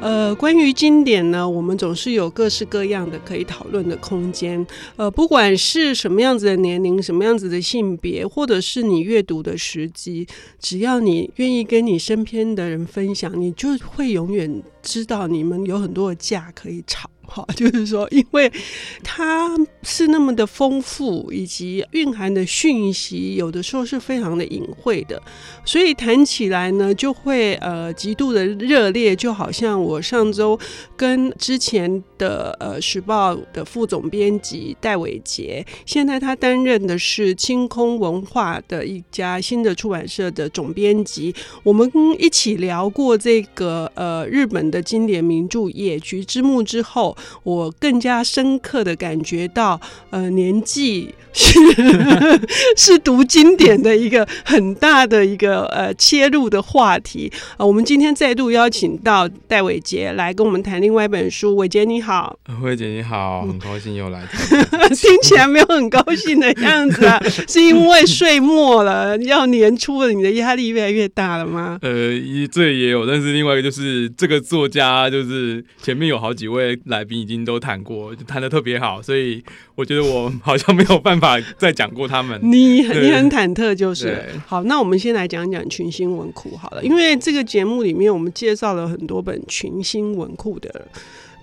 呃，关于经典呢，我们总是有各式各样的可以讨论的空间。呃，不管是什么样子的年龄、什么样子的性别，或者是你阅读的时机，只要你愿意跟你身边的人分享，你就会永远知道你们有很多的架可以吵。好，就是说，因为它是那么的丰富，以及蕴含的讯息，有的时候是非常的隐晦的，所以谈起来呢，就会呃极度的热烈，就好像我上周跟之前的呃时报的副总编辑戴伟杰，现在他担任的是清空文化的一家新的出版社的总编辑，我们一起聊过这个呃日本的经典名著《野菊之墓》之后。我更加深刻的感觉到，呃，年纪是是读经典的一个很大的一个呃切入的话题啊、呃。我们今天再度邀请到戴伟杰来跟我们谈另外一本书。伟杰你好，慧姐你好，很高兴又来。听起来没有很高兴的样子啊，是因为岁末了，要年初了，你的压力越来越大了吗？呃，一这也有，但是另外一个就是这个作家，就是前面有好几位来。已经都谈过，谈的特别好，所以我觉得我好像没有办法再讲过他们。你你很忐忑，就是好。那我们先来讲讲群星文库好了，因为这个节目里面我们介绍了很多本群星文库的。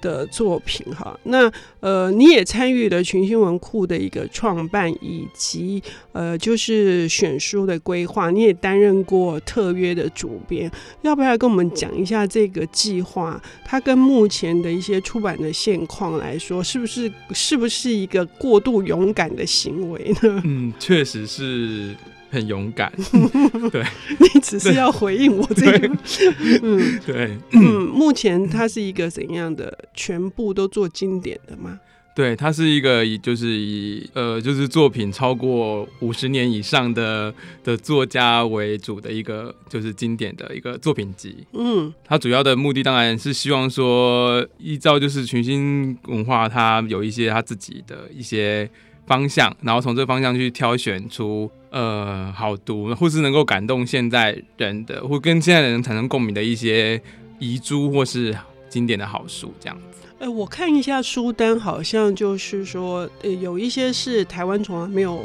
的作品哈，那呃，你也参与了群星文库的一个创办，以及呃，就是选书的规划，你也担任过特约的主编，要不要跟我们讲一下这个计划？它跟目前的一些出版的现况来说，是不是是不是一个过度勇敢的行为呢？嗯，确实是。很勇敢，对，你只是要回应我这个 嗯，对，嗯，目前它是一个怎样的？全部都做经典的吗？对，它是一个以就是以呃就是作品超过五十年以上的的作家为主的一个就是经典的一个作品集。嗯，它主要的目的当然是希望说依照就是群星文化，它有一些它自己的一些方向，然后从这个方向去挑选出。呃，好读，或是能够感动现在人的，或跟现在的人产生共鸣的一些遗珠，或是经典的好书，这样子。呃，我看一下书单，好像就是说，呃，有一些是台湾从来没有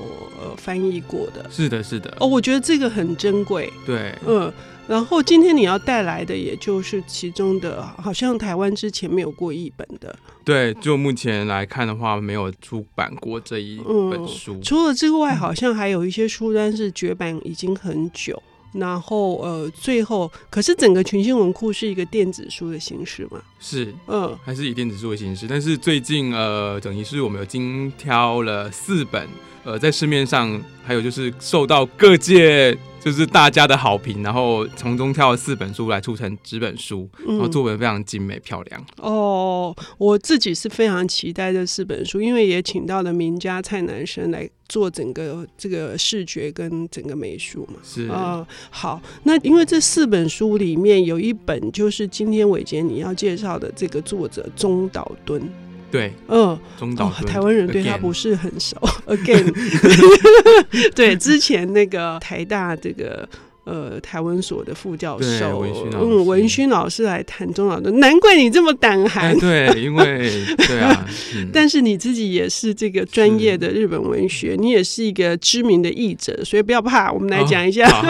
呃翻译过的。是的，是的。哦，我觉得这个很珍贵。对，嗯。然后今天你要带来的，也就是其中的，好像台湾之前没有过译本的。对，就目前来看的话，没有出版过这一本书。嗯、除了之外，好像还有一些书单是绝版已经很久。然后呃，最后可是整个群星文库是一个电子书的形式嘛？是，嗯，还是以电子书为形式。但是最近呃，等于是我们有精挑了四本，呃，在市面上还有就是受到各界。就是大家的好评，然后从中挑了四本书来出成纸本书，然后作文非常精美漂亮。嗯。哦，我自己是非常期待这四本书，因为也请到了名家蔡南生来做整个这个视觉跟整个美术嘛。是啊，呃，好，那因为这四本书里面有一本就是今天伟杰你要介绍的这个作者中岛敦。对，嗯，中岛、哦、台湾人对他不是很熟。Again，对，之前那个台大这个呃台文所的副教授，嗯，文勋老师来谈中岛敦，难怪你这么胆寒。对，因为对啊，嗯、但是你自己也是这个专业的日本文学，你也是一个知名的译者，所以不要怕，我们来讲一下、哦、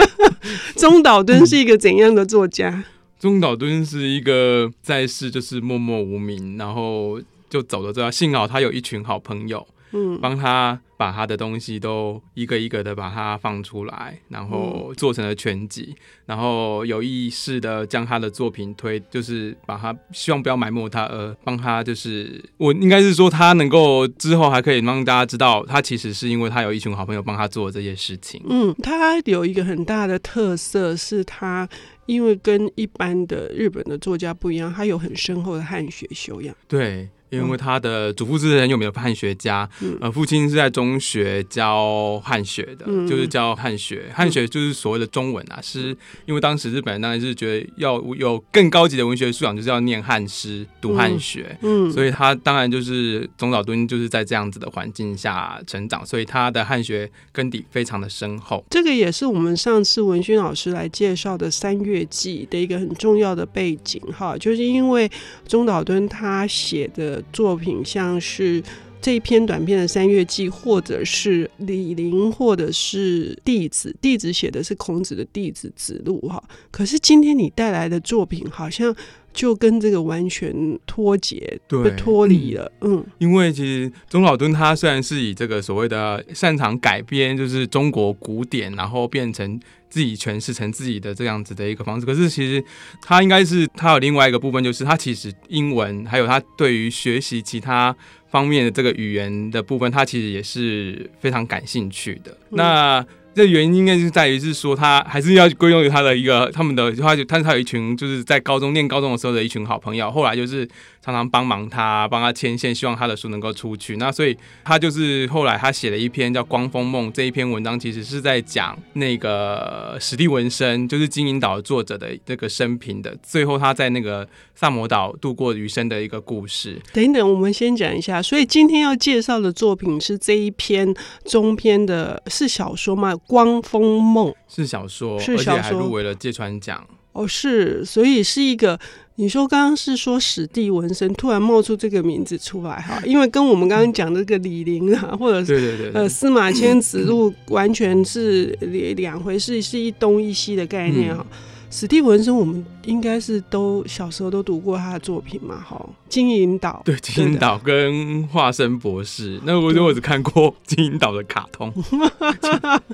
中岛敦是一个怎样的作家。中岛敦是一个在世就是默默无名，然后。就走了之后，幸好他有一群好朋友，嗯，帮他把他的东西都一个一个的把它放出来，然后做成了全集，然后有意识的将他的作品推，就是把他希望不要埋没他，而帮他就是我应该是说他能够之后还可以让大家知道，他其实是因为他有一群好朋友帮他做这些事情。嗯，他有一个很大的特色是他。因为跟一般的日本的作家不一样，他有很深厚的汉学修养。对，因为他的祖父是很有名的汉学家，嗯、呃，父亲是在中学教汉学的，嗯、就是教汉学。汉学就是所谓的中文啊，是因为当时日本人当然是觉得要有更高级的文学素养，就是要念汉诗、读汉学，嗯，嗯，所以他当然就是中岛敦就是在这样子的环境下成长，所以他的汉学根底非常的深厚。这个也是我们上次文勋老师来介绍的《三月记》的一个很重要的背景哈，就是因为中岛敦他写的。作品像是这一篇短篇的《三月记》，或者是李陵，或者是弟子。弟子写的是孔子的弟子子路哈。可是今天你带来的作品，好像就跟这个完全脱节，对，脱离了。嗯，因为其实中老敦他虽然是以这个所谓的擅长改编，就是中国古典，然后变成。自己诠释成自己的这样子的一个方式，可是其实他应该是他有另外一个部分，就是他其实英文还有他对于学习其他方面的这个语言的部分，他其实也是非常感兴趣的。嗯、那这原因应该是在于是说他还是要归功于他的一个他们的他就他他有一群就是在高中念高中的时候的一群好朋友，后来就是。常常帮忙他，帮他牵线，希望他的书能够出去。那所以他就是后来他写了一篇叫《光风梦》这一篇文章，其实是在讲那个史蒂文森，就是《金银岛》作者的这个生平的。最后他在那个萨摩岛度过余生的一个故事。等等，我们先讲一下。所以今天要介绍的作品是这一篇中篇的，是小说吗？《光风梦》是小说，是小说，而且还入围了芥川奖。哦，是，所以是一个。你说刚刚是说史蒂文森突然冒出这个名字出来哈，因为跟我们刚刚讲的这个李林啊，或者是呃司马迁子路完全是两两回事，是一东一西的概念哈。史蒂文森，我们应该是都小时候都读过他的作品嘛，哈，《金银岛》对，《金银岛》跟化身博士，那我就我只看过《金银岛》的卡通，而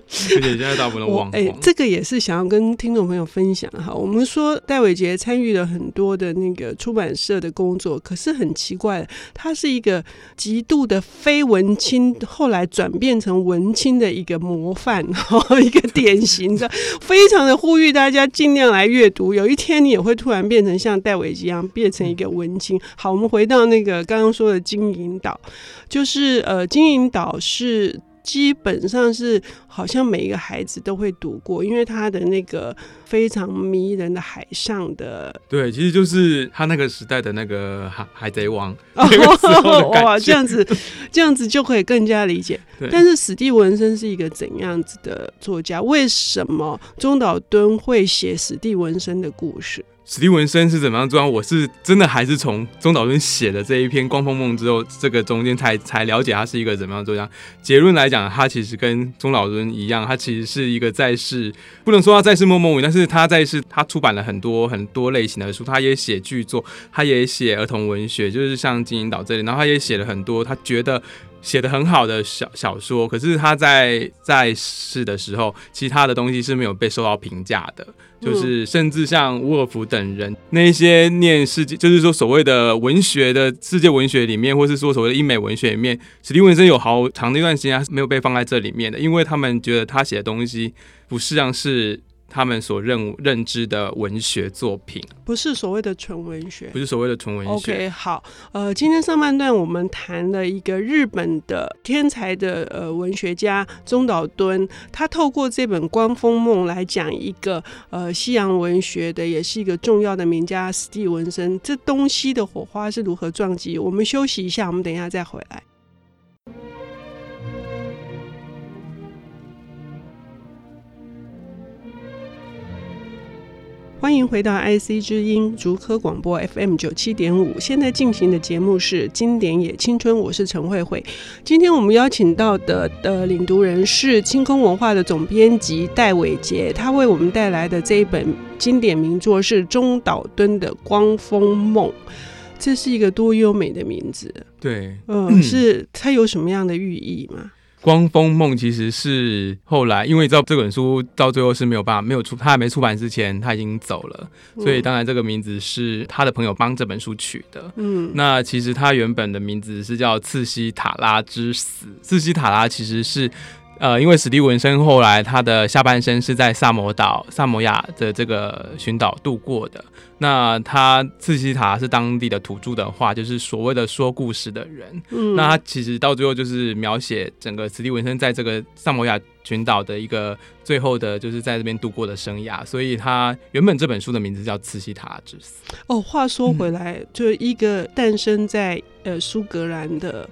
且现在大部分都忘了。哎、欸，这个也是想要跟听众朋友分享哈。我们说戴伟杰参与了很多的那个出版社的工作，可是很奇怪的，他是一个极度的非文青，后来转变成文青的一个模范，一个典型的，非常的呼吁大家尽量。来阅读，有一天你也会突然变成像戴伟杰一样，变成一个文青。好，我们回到那个刚刚说的金银岛，就是呃，金银岛是。基本上是好像每一个孩子都会读过，因为他的那个非常迷人的海上的，对，其实就是他那个时代的那个海海贼王。哦，哇，这样子，这样子就可以更加理解。对但是史蒂文森是一个怎样子的作家？为什么中岛敦会写史蒂文森的故事？史蒂文森是怎么样做？我是真的还是从中岛敦写的这一篇《光风梦》之后，这个中间才才了解他是一个怎么样作家。结论来讲，他其实跟中岛敦一样，他其实是一个在世，不能说他在世默默无闻，但是他在世，他出版了很多很多类型的书，他也写剧作，他也写儿童文学，就是像《金银岛》这里，然后他也写了很多他觉得写的很好的小小说。可是他在在世的时候，其他的东西是没有被受到评价的。就是，甚至像沃尔夫等人那些念世界，就是说所谓的文学的世界文学里面，或是说所谓的英美文学里面，史蒂文森有好长的一段时间是没有被放在这里面的，因为他们觉得他写的东西不是像是。他们所认认知的文学作品，不是所谓的纯文学，不是所谓的纯文学。OK，好，呃，今天上半段我们谈了一个日本的天才的呃文学家中岛敦，他透过这本《光风梦》来讲一个呃西洋文学的，也是一个重要的名家史蒂文森，这东西的火花是如何撞击？我们休息一下，我们等一下再回来。欢迎回到 IC 之音竹科广播 FM 九七点五，现在进行的节目是《经典也青春》，我是陈慧慧。今天我们邀请到的的领读人是清空文化的总编辑戴伟杰，他为我们带来的这一本经典名作是中岛敦的《光风梦》，这是一个多优美的名字。对，嗯，是它有什么样的寓意吗？光风梦其实是后来，因为你知道这本书到最后是没有办法没有出，他还没出版之前他已经走了，所以当然这个名字是他的朋友帮这本书取的。嗯，那其实他原本的名字是叫《次西塔拉之死》，次西塔拉其实是呃，因为史蒂文森后来他的下半生是在萨摩岛、萨摩亚的这个群岛度过的。那他次希塔是当地的土著的话，就是所谓的说故事的人。嗯，那他其实到最后就是描写整个史蒂文森在这个萨摩亚群岛的一个最后的，就是在这边度过的生涯。所以他原本这本书的名字叫《茨西塔之死》。哦，话说回来，嗯、就一个诞生在呃苏格兰的。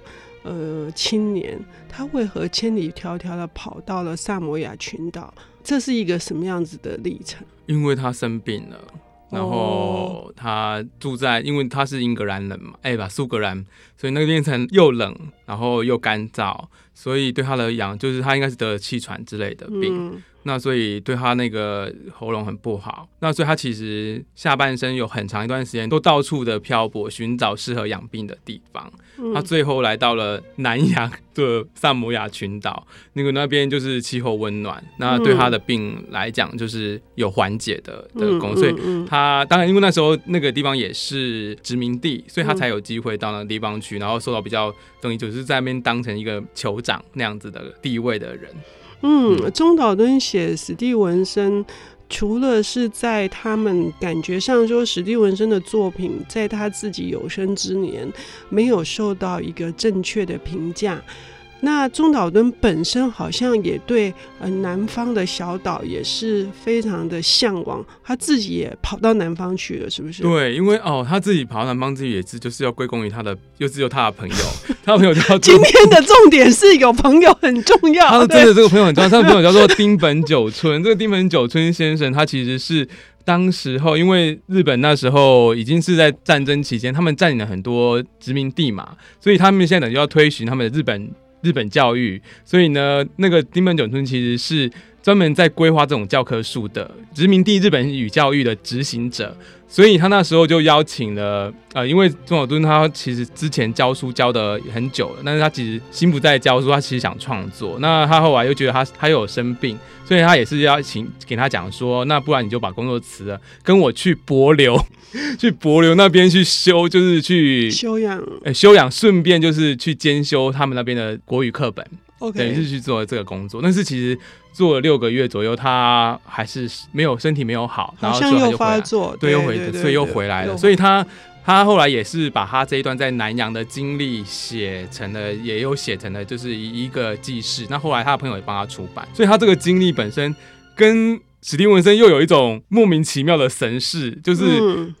呃，青年他为何千里迢迢的跑到了萨摩亚群岛？这是一个什么样子的历程？因为他生病了，然后他住在，因为他是英格兰人嘛，哎吧，苏格兰，所以那个变成又冷，然后又干燥，所以对他的养，就是他应该是得了气喘之类的病。嗯那所以对他那个喉咙很不好，那所以他其实下半生有很长一段时间都到处的漂泊，寻找适合养病的地方。嗯、他最后来到了南洋的萨摩亚群岛，那个那边就是气候温暖，那对他的病来讲就是有缓解的的功。嗯、所以他当然因为那时候那个地方也是殖民地，所以他才有机会到那个地方去，然后受到比较等于就是在那边当成一个酋长那样子的地位的人。嗯，中岛敦写史蒂文森，除了是在他们感觉上说史蒂文森的作品在他自己有生之年没有受到一个正确的评价。那中岛敦本身好像也对呃南方的小岛也是非常的向往，他自己也跑到南方去了，是不是？对，因为哦，他自己跑到南方自己也是就是要归功于他的，又只有他的朋友，他的朋友叫 今天的重点是有朋友很重要，他真的这个朋友很重要，他的朋友叫做丁本久村。这个丁本久村先生，他其实是当时候因为日本那时候已经是在战争期间，他们占领了很多殖民地嘛，所以他们现在等于要推行他们的日本。日本教育，所以呢，那个丁本久村其实是专门在规划这种教科书的殖民地日本语教育的执行者，所以他那时候就邀请了，呃，因为中岛敦他其实之前教书教的很久了，但是他其实心不在教书，他其实想创作。那他后来又觉得他他又有生病，所以他也是邀请给他讲说，那不然你就把工作辞了，跟我去帛琉，去帛琉那边去修，就是去修养，呃，修养，顺便就是去兼修他们那边的国语课本。OK，等于是去做这个工作，但是其实做了六个月左右，他还是没有身体没有好，然后就又发作，对，又回，所以又回来了。所以他他后来也是把他这一段在南洋的经历写成了，也有写成了，就是一个记事。那后来他的朋友也帮他出版，所以他这个经历本身跟史蒂文森又有一种莫名其妙的神似，就是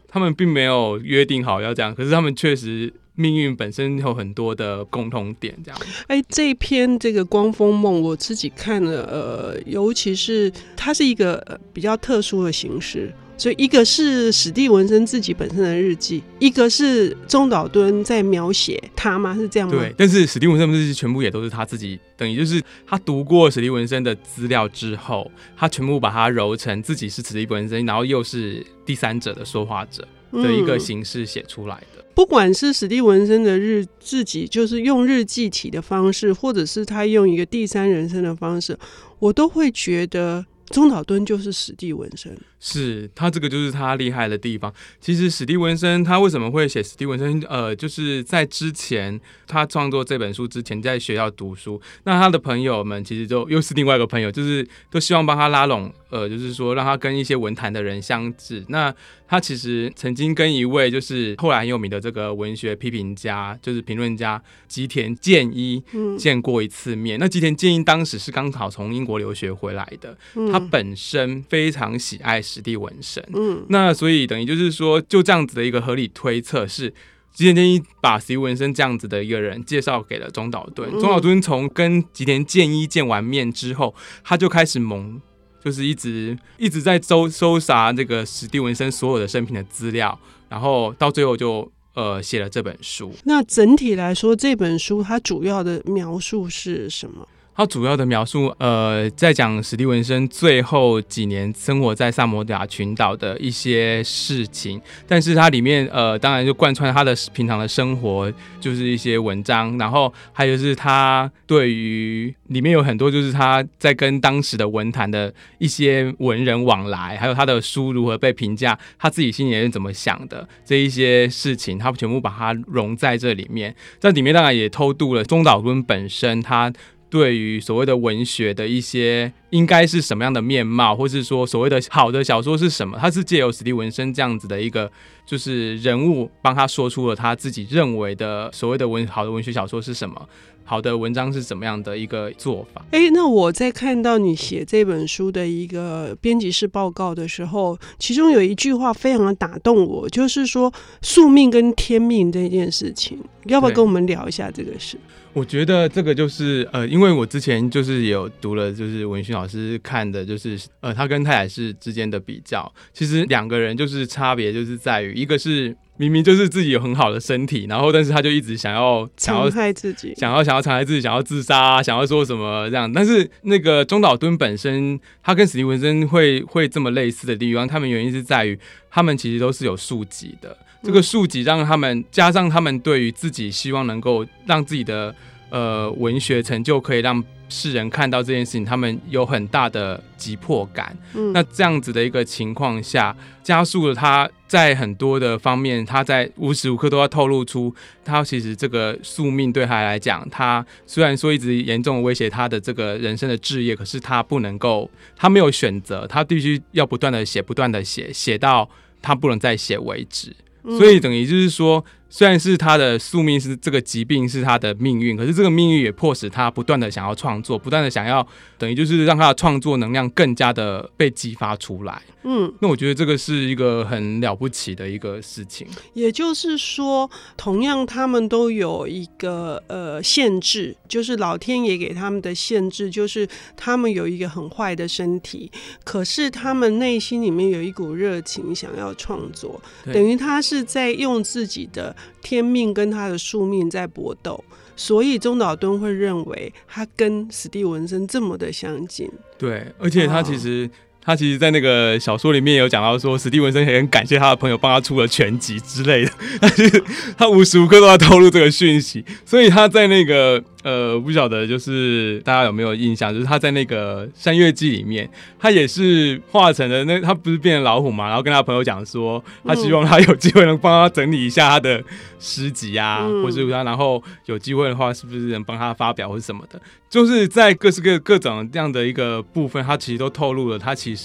他们并没有约定好要这样，可是他们确实。命运本身有很多的共同点，这样。哎，这篇这个《光风梦》，我自己看了，呃，尤其是它是一个比较特殊的形式，所以一个是史蒂文森自己本身的日记，一个是中岛敦在描写他吗？是这样吗？对。但是史蒂文森的日记全部也都是他自己，等于就是他读过史蒂文森的资料之后，他全部把它揉成自己是史蒂文森，然后又是第三者的说话者的一个形式写出来的。嗯不管是史蒂文森的日自己，就是用日记体的方式，或者是他用一个第三人称的方式，我都会觉得中岛敦就是史蒂文森。是他这个就是他厉害的地方。其实史蒂文森他为什么会写史蒂文森？呃，就是在之前他创作这本书之前，在学校读书，那他的朋友们其实就又是另外一个朋友，就是都希望帮他拉拢，呃，就是说让他跟一些文坛的人相知。那他其实曾经跟一位就是后来很有名的这个文学批评家，就是评论家吉田健一见过一次面。嗯、那吉田健一当时是刚好从英国留学回来的，嗯、他本身非常喜爱。史蒂文森，嗯，那所以等于就是说，就这样子的一个合理推测是，吉田健一把史蒂文森这样子的一个人介绍给了中岛敦。嗯、中岛敦从跟吉田健一见完面之后，他就开始蒙，就是一直一直在搜搜查这个史蒂文森所有的生平的资料，然后到最后就呃写了这本书。那整体来说，这本书它主要的描述是什么？他主要的描述，呃，在讲史蒂文森最后几年生活在萨摩亚群岛的一些事情，但是它里面，呃，当然就贯穿他的平常的生活，就是一些文章，然后还有是他对于里面有很多就是他在跟当时的文坛的一些文人往来，还有他的书如何被评价，他自己心里是怎么想的这一些事情，他全部把它融在这里面，在里面当然也偷渡了中岛敦本身他。对于所谓的文学的一些应该是什么样的面貌，或是说所谓的好的小说是什么，他是借由史蒂文森这样子的一个就是人物，帮他说出了他自己认为的所谓的文好的文学小说是什么。好的文章是怎么样的一个做法？哎，那我在看到你写这本书的一个编辑室报告的时候，其中有一句话非常的打动我，就是说宿命跟天命这件事情，要不要跟我们聊一下这个事？我觉得这个就是呃，因为我之前就是有读了，就是文勋老师看的，就是呃，他跟太宰治之间的比较，其实两个人就是差别就是在于一个是。明明就是自己有很好的身体，然后但是他就一直想要想要残害自己，想要想要残害自己，想要自杀啊，想要说什么这样。但是那个中岛敦本身，他跟史蒂文森会会这么类似的地方，他们原因是在于他们其实都是有宿疾的。这个宿疾让他们加上他们对于自己希望能够让自己的呃文学成就可以让。世人看到这件事情，他们有很大的急迫感。嗯，那这样子的一个情况下，加速了他在很多的方面，他在无时无刻都要透露出，他其实这个宿命对他来讲，他虽然说一直严重威胁他的这个人生的置业，可是他不能够，他没有选择，他必须要不断的写，不断的写，写到他不能再写为止。所以等于就是说。虽然是他的宿命，是这个疾病是他的命运，可是这个命运也迫使他不断的想要创作，不断的想要，等于就是让他的创作能量更加的被激发出来。嗯，那我觉得这个是一个很了不起的一个事情。也就是说，同样他们都有一个呃限制，就是老天爷给他们的限制，就是他们有一个很坏的身体，可是他们内心里面有一股热情想要创作，等于他是在用自己的。天命跟他的宿命在搏斗，所以中岛敦会认为他跟史蒂文森这么的相近。对，而且他其实。他其实，在那个小说里面有讲到说，史蒂文森也很感谢他的朋友帮他出了全集之类的，但是他无时无刻都在透露这个讯息，所以他在那个呃，不晓得就是大家有没有印象，就是他在那个《山月记》里面，他也是化成了那他不是变成老虎嘛，然后跟他朋友讲说，他希望他有机会能帮他整理一下他的诗集啊，嗯、或是他然后有机会的话，是不是能帮他发表或是什么的。就是在各式各各种这样的一个部分，他其实都透露了，他其实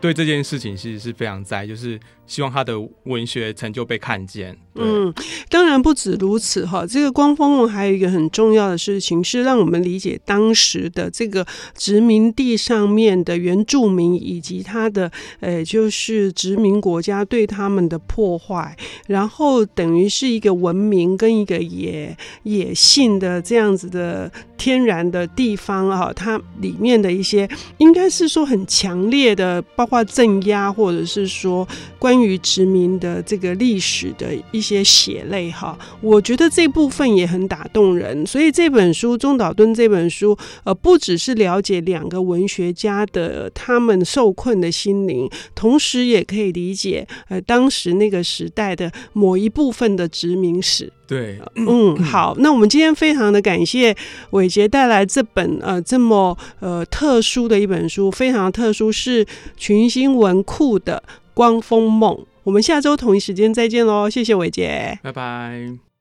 对这件事情其实是非常在，就是。希望他的文学成就被看见。嗯，当然不止如此哈。这个《光风梦》还有一个很重要的事情，是让我们理解当时的这个殖民地上面的原住民以及他的呃，就是殖民国家对他们的破坏，然后等于是一个文明跟一个野野性的这样子的天然的地方啊，它里面的一些应该是说很强烈的，包括镇压或者是说关。于殖民的这个历史的一些血泪哈，我觉得这部分也很打动人。所以这本书中岛敦这本书，呃，不只是了解两个文学家的他们受困的心灵，同时也可以理解呃当时那个时代的某一部分的殖民史。对，嗯，好，那我们今天非常的感谢伟杰带来这本呃这么呃特殊的一本书，非常特殊，是群星文库的。光风梦，我们下周同一时间再见喽！谢谢伟杰，拜拜。